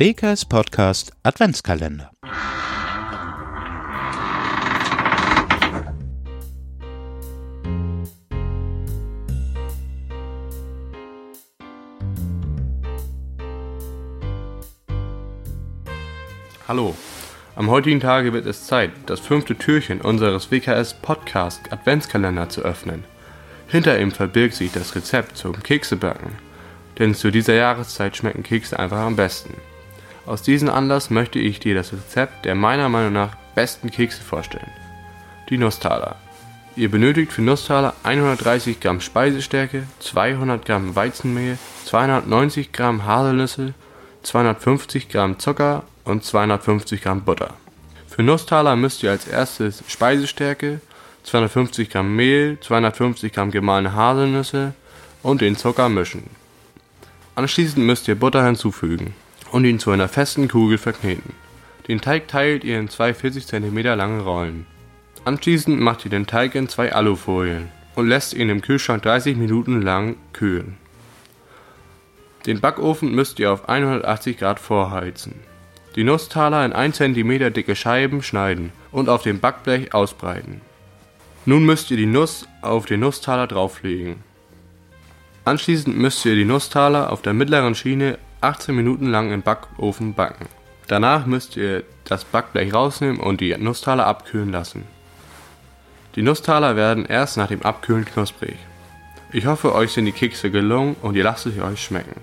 WKS Podcast Adventskalender. Hallo. Am heutigen Tage wird es Zeit, das fünfte Türchen unseres WKS Podcast Adventskalender zu öffnen. Hinter ihm verbirgt sich das Rezept zum Keksebacken. Denn zu dieser Jahreszeit schmecken Kekse einfach am besten. Aus diesem Anlass möchte ich dir das Rezept der meiner Meinung nach besten Kekse vorstellen. Die Nusstaler. Ihr benötigt für Nusstaler 130 Gramm Speisestärke, 200 Gramm Weizenmehl, 290 Gramm Haselnüsse, 250 Gramm Zucker und 250 Gramm Butter. Für Nusstaler müsst ihr als erstes Speisestärke, 250 Gramm Mehl, 250 Gramm gemahlene Haselnüsse und den Zucker mischen. Anschließend müsst ihr Butter hinzufügen und ihn zu einer festen Kugel verkneten. Den Teig teilt ihr in zwei 40 cm lange Rollen. Anschließend macht ihr den Teig in zwei Alufolien und lässt ihn im Kühlschrank 30 Minuten lang kühlen. Den Backofen müsst ihr auf 180 Grad vorheizen. Die Nusstaler in 1 cm dicke Scheiben schneiden und auf dem Backblech ausbreiten. Nun müsst ihr die Nuss auf den Nusstaler drauflegen. Anschließend müsst ihr die Nusstaler auf der mittleren Schiene 18 Minuten lang im Backofen backen. Danach müsst ihr das Backblech rausnehmen und die Nusstaler abkühlen lassen. Die Nusstaler werden erst nach dem Abkühlen knusprig. Ich hoffe, euch sind die Kekse gelungen und ihr lasst es euch schmecken.